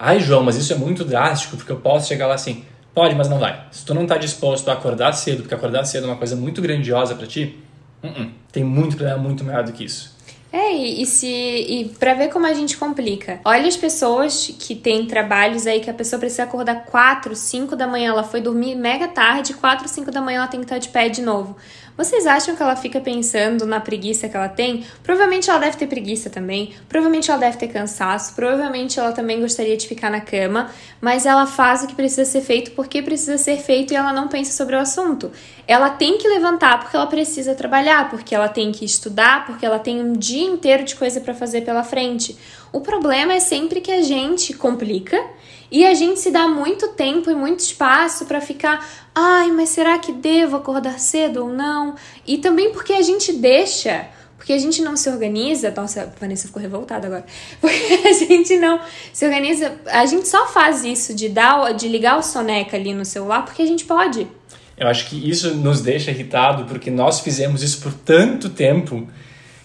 S2: Ai, João, mas isso é muito drástico, porque eu posso chegar lá assim. Pode, mas não vai. Se tu não está disposto a acordar cedo, porque acordar cedo é uma coisa muito grandiosa para ti, uh -uh. tem muito problema muito maior do que isso.
S1: É, e, e se e para ver como a gente complica. Olha as pessoas que têm trabalhos aí que a pessoa precisa acordar 4, 5 da manhã, ela foi dormir mega tarde, 4, 5 da manhã ela tem que estar de pé de novo. Vocês acham que ela fica pensando na preguiça que ela tem? Provavelmente ela deve ter preguiça também, provavelmente ela deve ter cansaço, provavelmente ela também gostaria de ficar na cama, mas ela faz o que precisa ser feito porque precisa ser feito e ela não pensa sobre o assunto. Ela tem que levantar porque ela precisa trabalhar, porque ela tem que estudar, porque ela tem um dia inteiro de coisa para fazer pela frente. O problema é sempre que a gente complica e a gente se dá muito tempo e muito espaço para ficar, ai, mas será que devo acordar cedo ou não? E também porque a gente deixa, porque a gente não se organiza. Nossa, a Vanessa ficou revoltada agora. Porque a gente não se organiza, a gente só faz isso de dar, de ligar o soneca ali no celular porque a gente pode.
S2: Eu acho que isso nos deixa irritado porque nós fizemos isso por tanto tempo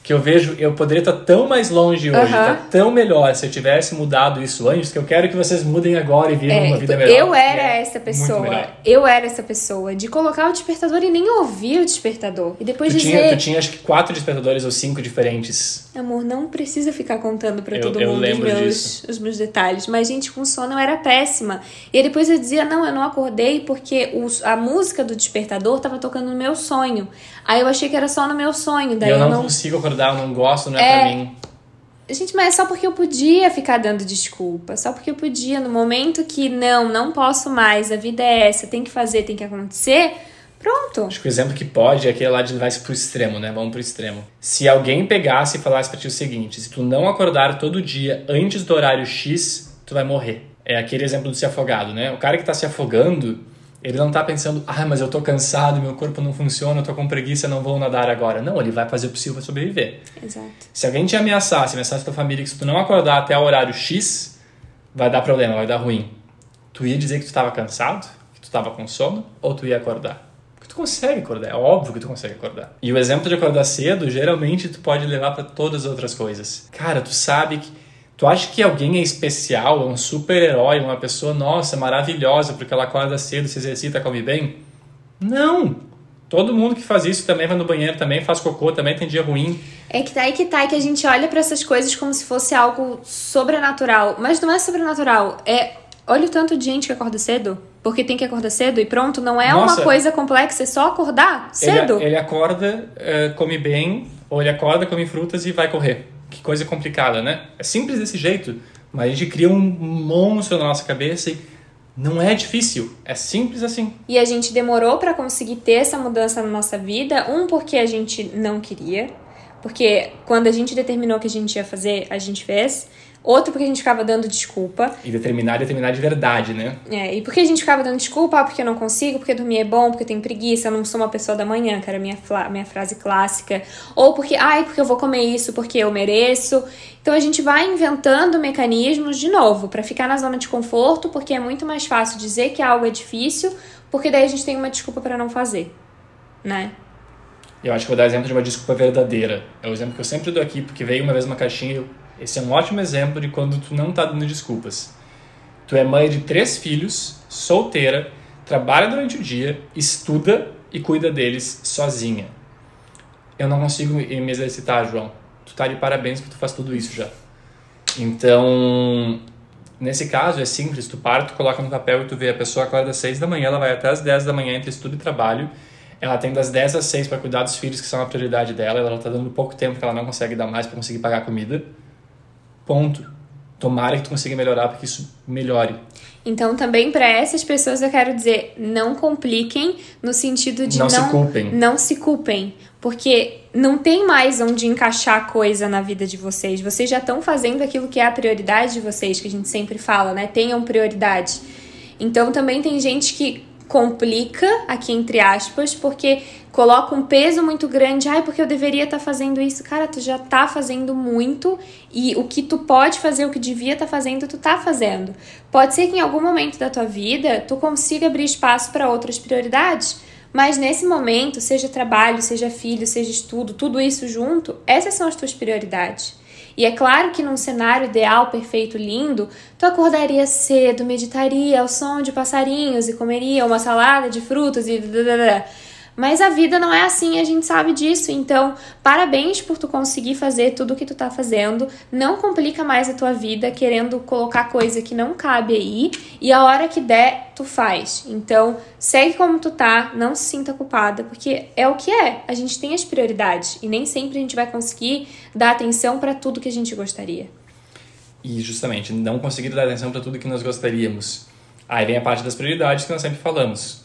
S2: que eu vejo, eu poderia estar tão mais longe hoje, tá tão melhor se eu tivesse mudado isso antes, que eu quero que vocês mudem agora e vivam é, uma vida melhor.
S1: Eu era é essa pessoa. Eu era essa pessoa de colocar o despertador e nem ouvir o despertador. E depois
S2: tu
S1: dizer.
S2: Tinha, tu tinha acho que quatro despertadores ou cinco diferentes.
S1: Amor, não precisa ficar contando para todo eu mundo os meus, os meus detalhes. Mas, gente, com sono eu era péssima. E aí depois eu dizia: não, eu não acordei porque os, a música do despertador tava tocando no meu sonho. Aí eu achei que era só no meu sonho. Daí
S2: eu,
S1: eu
S2: não, não consigo acordar, eu não gosto, não é, é pra mim.
S1: Gente, mas é só porque eu podia ficar dando desculpa. Só porque eu podia. No momento que não, não posso mais, a vida é essa, tem que fazer, tem que acontecer. Pronto.
S2: Acho que o exemplo que pode é aquele lá de vai pro extremo, né? Vamos pro extremo. Se alguém pegasse e falasse pra ti o seguinte: se tu não acordar todo dia antes do horário X, tu vai morrer. É aquele exemplo do se afogado, né? O cara que tá se afogando, ele não tá pensando, ah, mas eu tô cansado, meu corpo não funciona, eu tô com preguiça, não vou nadar agora. Não, ele vai fazer o possível para sobreviver.
S1: Exato.
S2: Se alguém te ameaçar, se ameaçar a tua família que se tu não acordar até o horário X, vai dar problema, vai dar ruim. Tu ia dizer que tu tava cansado, que tu tava com sono, ou tu ia acordar? Tu consegue acordar, é óbvio que tu consegue acordar. E o exemplo de acordar cedo, geralmente tu pode levar para todas as outras coisas. Cara, tu sabe que Tu acha que alguém é especial, é um super-herói, uma pessoa, nossa, maravilhosa, porque ela acorda cedo, se exercita, come bem? Não! Todo mundo que faz isso também vai no banheiro, também faz cocô, também tem dia ruim.
S1: É que tá aí que tá, é que a gente olha para essas coisas como se fosse algo sobrenatural. Mas não é sobrenatural, é. Olha o tanto de gente que acorda cedo, porque tem que acordar cedo e pronto, não é Nossa, uma coisa complexa, é só acordar cedo.
S2: Ele, ele acorda, uh, come bem, ou ele acorda, come frutas e vai correr que coisa complicada, né? É simples desse jeito, mas a gente cria um monstro na nossa cabeça e não é difícil, é simples assim.
S1: E a gente demorou para conseguir ter essa mudança na nossa vida, um porque a gente não queria, porque quando a gente determinou que a gente ia fazer, a gente fez. Outro porque a gente ficava dando desculpa.
S2: E determinar, determinar de verdade, né?
S1: É, e porque a gente ficava dando desculpa, ah, porque eu não consigo, porque dormir é bom, porque eu tenho preguiça, eu não sou uma pessoa da manhã, que era a minha, minha frase clássica. Ou porque, ai, porque eu vou comer isso, porque eu mereço. Então a gente vai inventando mecanismos de novo para ficar na zona de conforto, porque é muito mais fácil dizer que algo é difícil, porque daí a gente tem uma desculpa para não fazer, né?
S2: Eu acho que vou dar exemplo de uma desculpa verdadeira. É o exemplo que eu sempre dou aqui, porque veio uma vez uma caixinha esse é um ótimo exemplo de quando tu não está dando desculpas. Tu é mãe de três filhos, solteira, trabalha durante o dia, estuda e cuida deles sozinha. Eu não consigo me exercitar, João. Tu tá de parabéns que tu faz tudo isso já. Então, nesse caso é simples, tu para, tu coloca no papel e tu vê a pessoa acorda às 6 da manhã, ela vai até às 10 da manhã entre estudo e trabalho. Ela tem das 10 às 6 para cuidar dos filhos que são a prioridade dela, ela tá dando pouco tempo que ela não consegue dar mais para conseguir pagar a comida. Ponto. Tomara que tu consiga melhorar para que isso melhore.
S1: Então, também para essas pessoas eu quero dizer, não compliquem no sentido de
S2: não,
S1: não
S2: se culpem.
S1: Não se culpem, porque não tem mais onde encaixar coisa na vida de vocês. Vocês já estão fazendo aquilo que é a prioridade de vocês, que a gente sempre fala, né? Tenham prioridade. Então, também tem gente que complica, aqui entre aspas, porque coloca um peso muito grande. Ai, porque eu deveria estar tá fazendo isso. Cara, tu já tá fazendo muito e o que tu pode fazer, o que devia estar tá fazendo, tu tá fazendo. Pode ser que em algum momento da tua vida tu consiga abrir espaço para outras prioridades. Mas nesse momento, seja trabalho, seja filho, seja estudo, tudo isso junto, essas são as tuas prioridades. E é claro que num cenário ideal, perfeito, lindo, tu acordaria cedo, meditaria ao som de passarinhos e comeria uma salada de frutas e. Mas a vida não é assim, a gente sabe disso. Então, parabéns por tu conseguir fazer tudo o que tu tá fazendo. Não complica mais a tua vida querendo colocar coisa que não cabe aí. E a hora que der, tu faz. Então, segue como tu tá, não se sinta culpada, porque é o que é. A gente tem as prioridades e nem sempre a gente vai conseguir dar atenção para tudo que a gente gostaria.
S2: E justamente, não conseguir dar atenção para tudo que nós gostaríamos. Aí vem a parte das prioridades que nós sempre falamos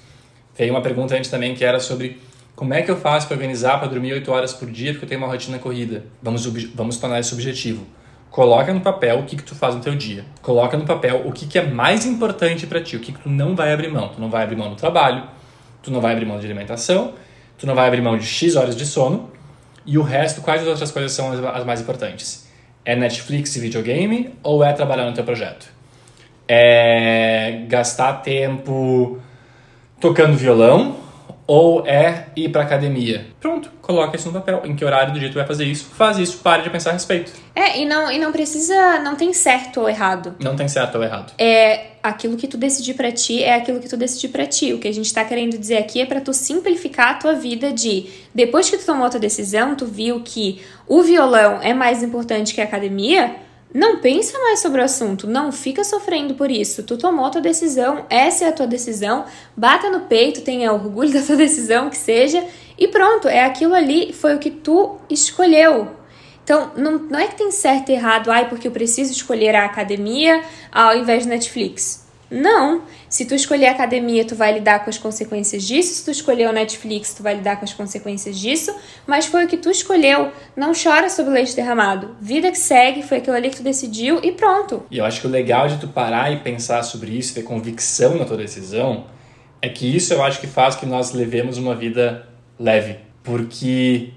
S2: Veio uma pergunta antes também que era sobre como é que eu faço para organizar para dormir 8 horas por dia porque eu tenho uma rotina corrida. Vamos, vamos tornar isso objetivo. Coloca no papel o que, que tu faz no teu dia. Coloca no papel o que, que é mais importante para ti, o que, que tu não vai abrir mão. Tu não vai abrir mão do trabalho, tu não vai abrir mão de alimentação, tu não vai abrir mão de X horas de sono e o resto, quais as outras coisas são as, mais importantes? É Netflix e videogame ou é trabalhar no teu projeto? É gastar tempo tocando violão ou é ir pra academia? Pronto, coloca isso no papel. Em que horário do dia tu vai fazer isso? Faz isso, pare de pensar a respeito.
S1: É, e não, e não precisa. Não tem certo ou errado.
S2: Não tem certo ou errado.
S1: É aquilo que tu decidir para ti é aquilo que tu decidir para ti. O que a gente tá querendo dizer aqui é para tu simplificar a tua vida de depois que tu tomou a tua decisão, tu viu que o violão é mais importante que a academia não pensa mais sobre o assunto, não fica sofrendo por isso. Tu tomou tua decisão, essa é a tua decisão, bata no peito, tenha orgulho da tua decisão que seja, e pronto, é aquilo ali, foi o que tu escolheu. Então, não, não é que tem certo e errado, ai, porque eu preciso escolher a academia ao invés do Netflix. Não. Se tu escolher a academia, tu vai lidar com as consequências disso. Se tu escolher o Netflix, tu vai lidar com as consequências disso. Mas foi o que tu escolheu. Não chora sobre o leite derramado. Vida que segue, foi aquilo ali que tu decidiu e pronto.
S2: E eu acho que o legal de tu parar e pensar sobre isso, ter convicção na tua decisão, é que isso eu acho que faz que nós levemos uma vida leve. Porque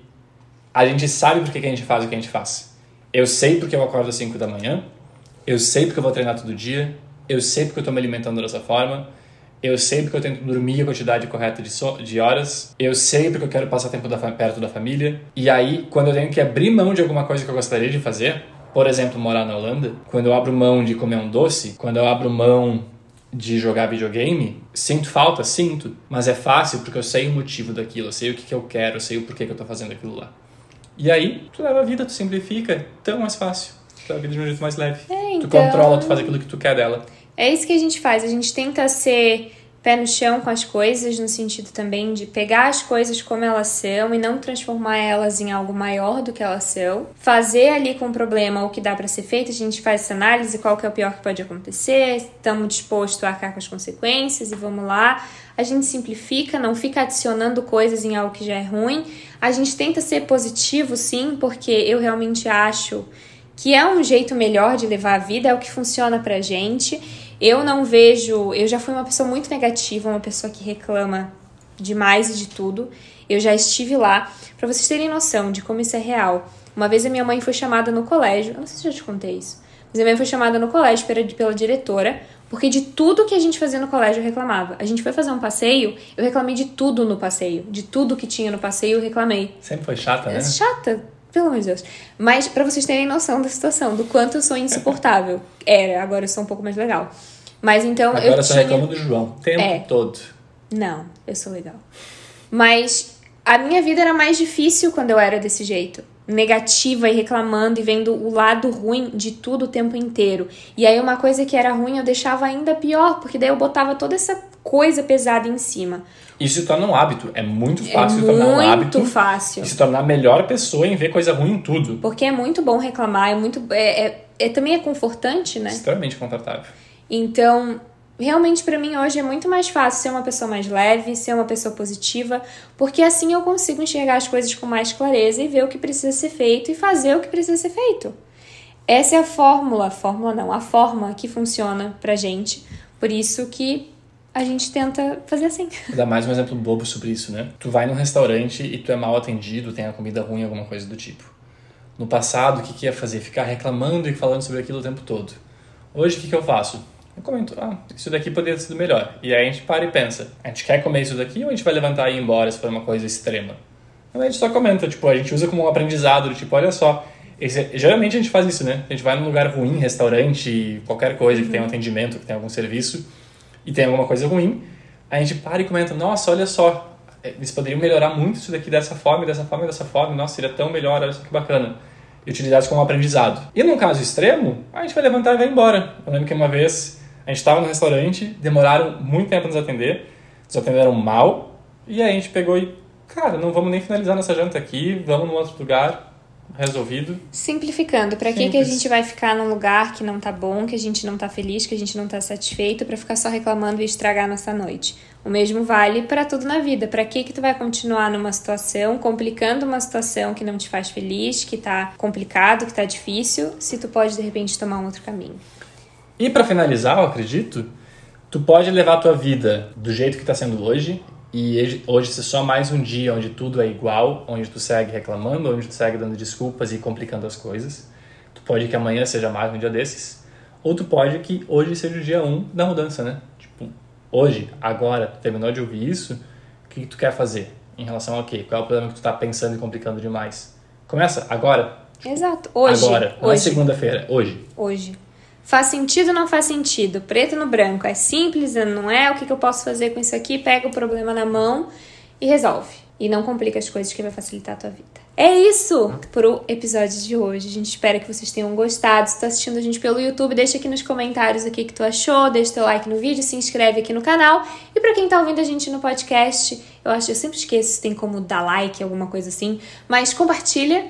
S2: a gente sabe por que a gente faz o que a gente faz. Eu sei porque eu acordo às 5 da manhã. Eu sei porque eu vou treinar todo dia eu sei porque eu estou me alimentando dessa forma, eu sei porque eu tento dormir a quantidade correta de, so de horas, eu sei porque eu quero passar tempo da perto da família, e aí, quando eu tenho que abrir mão de alguma coisa que eu gostaria de fazer, por exemplo, morar na Holanda, quando eu abro mão de comer um doce, quando eu abro mão de jogar videogame, sinto falta, sinto, mas é fácil porque eu sei o motivo daquilo, eu sei o que, que eu quero, eu sei o porquê que eu estou fazendo aquilo lá. E aí, tu leva a vida, tu simplifica, tão mais fácil. Tu leva a vida de um jeito mais leve.
S1: É, então...
S2: Tu controla, tu faz aquilo que tu quer dela.
S1: É isso que a gente faz, a gente tenta ser pé no chão com as coisas, no sentido também de pegar as coisas como elas são e não transformar elas em algo maior do que elas são. Fazer ali com o problema o que dá para ser feito, a gente faz essa análise, qual que é o pior que pode acontecer, estamos dispostos a arcar com as consequências e vamos lá. A gente simplifica, não fica adicionando coisas em algo que já é ruim. A gente tenta ser positivo, sim, porque eu realmente acho que é um jeito melhor de levar a vida, é o que funciona pra gente. Eu não vejo. Eu já fui uma pessoa muito negativa, uma pessoa que reclama demais e de tudo. Eu já estive lá. Para vocês terem noção de como isso é real. Uma vez a minha mãe foi chamada no colégio. Eu não sei se eu já te contei isso. Mas a minha mãe foi chamada no colégio pela, pela diretora. Porque de tudo que a gente fazia no colégio eu reclamava. A gente foi fazer um passeio, eu reclamei de tudo no passeio. De tudo que tinha no passeio eu reclamei.
S2: Sempre foi chata, né?
S1: Chata pelo amor de Deus. Mas para vocês terem noção da situação, do quanto eu sou insuportável. Era, agora eu sou um pouco mais legal. Mas então
S2: agora
S1: eu
S2: Agora só
S1: tinha...
S2: reclama do João, o tempo é. todo.
S1: Não, eu sou legal. Mas a minha vida era mais difícil quando eu era desse jeito. Negativa e reclamando e vendo o lado ruim de tudo o tempo inteiro. E aí uma coisa que era ruim eu deixava ainda pior, porque daí eu botava toda essa coisa pesada em cima.
S2: Isso se torna um hábito. É muito fácil é se tornar um hábito.
S1: Muito fácil.
S2: E se tornar a melhor pessoa em ver coisa ruim em tudo.
S1: Porque é muito bom reclamar, é muito. É, é, é também é confortante, né?
S2: Extremamente confortável.
S1: Então, realmente para mim hoje é muito mais fácil ser uma pessoa mais leve, ser uma pessoa positiva, porque assim eu consigo enxergar as coisas com mais clareza e ver o que precisa ser feito e fazer o que precisa ser feito. Essa é a fórmula, fórmula não, a forma que funciona pra gente. Por isso que a gente tenta fazer assim.
S2: Vou dar mais um exemplo bobo sobre isso, né? Tu vai num restaurante e tu é mal atendido, tem a comida ruim, alguma coisa do tipo. No passado, o que, que ia fazer? Ficar reclamando e falando sobre aquilo o tempo todo. Hoje, o que, que eu faço? Eu comento, ah, isso daqui poderia ter sido melhor. E aí a gente para e pensa, a gente quer comer isso daqui ou a gente vai levantar e ir embora se for uma coisa extrema? A gente só comenta, tipo, a gente usa como um aprendizado, tipo, olha só, esse, geralmente a gente faz isso, né? A gente vai num lugar ruim, restaurante, qualquer coisa, que tenha um atendimento, que tenha algum serviço, e tem alguma coisa ruim, a gente para e comenta, nossa, olha só, eles poderiam melhorar muito isso daqui dessa forma, dessa forma, dessa forma, nossa, seria tão melhor, olha só que bacana. E utilizar isso como aprendizado. E num caso extremo, a gente vai levantar e vai embora. Eu lembro que uma vez a gente estava no restaurante, demoraram muito tempo para nos atender, nos atenderam mal, e aí a gente pegou e, cara, não vamos nem finalizar nossa janta aqui, vamos num outro lugar, resolvido.
S1: Simplificando, para que, que a gente vai ficar num lugar que não tá bom, que a gente não tá feliz, que a gente não tá satisfeito, para ficar só reclamando e estragar nossa noite? O mesmo vale para tudo na vida. Para que que tu vai continuar numa situação, complicando uma situação que não te faz feliz, que tá complicado, que tá difícil, se tu pode de repente tomar um outro caminho?
S2: E para finalizar, eu acredito, tu pode levar a tua vida do jeito que está sendo hoje e hoje ser só mais um dia onde tudo é igual, onde tu segue reclamando, onde tu segue dando desculpas e complicando as coisas. Tu pode que amanhã seja mais um dia desses, ou tu pode que hoje seja o dia um da mudança, né? Tipo, hoje, agora, tu terminou de ouvir isso, o que, tu quer fazer em relação ao quê? Qual é o problema que tu tá pensando e complicando demais? Começa agora.
S1: Exato, hoje.
S2: Agora, não é segunda-feira, hoje.
S1: Hoje. Faz sentido ou não faz sentido? Preto no branco. É simples, não é? O que, que eu posso fazer com isso aqui? Pega o problema na mão e resolve. E não complica as coisas que vai facilitar a tua vida. É isso pro episódio de hoje. A gente espera que vocês tenham gostado. Se tá assistindo a gente pelo YouTube, deixa aqui nos comentários o que, que tu achou, deixa teu like no vídeo, se inscreve aqui no canal. E para quem tá ouvindo a gente no podcast, eu acho que eu sempre esqueço se tem como dar like, alguma coisa assim, mas compartilha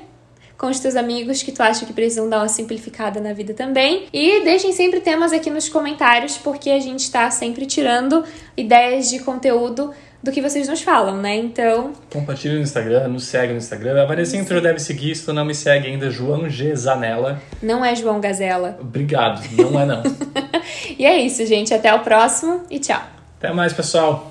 S1: com os teus amigos que tu acha que precisam dar uma simplificada na vida também. E deixem sempre temas aqui nos comentários, porque a gente está sempre tirando ideias de conteúdo do que vocês nos falam, né? Então.
S2: Compartilhe no Instagram, nos segue no Instagram. A Vanessa já deve seguir, se tu não me segue ainda, João G. Zanella.
S1: Não é João Gazela.
S2: Obrigado, não é não.
S1: e é isso, gente. Até o próximo e tchau.
S2: Até mais, pessoal.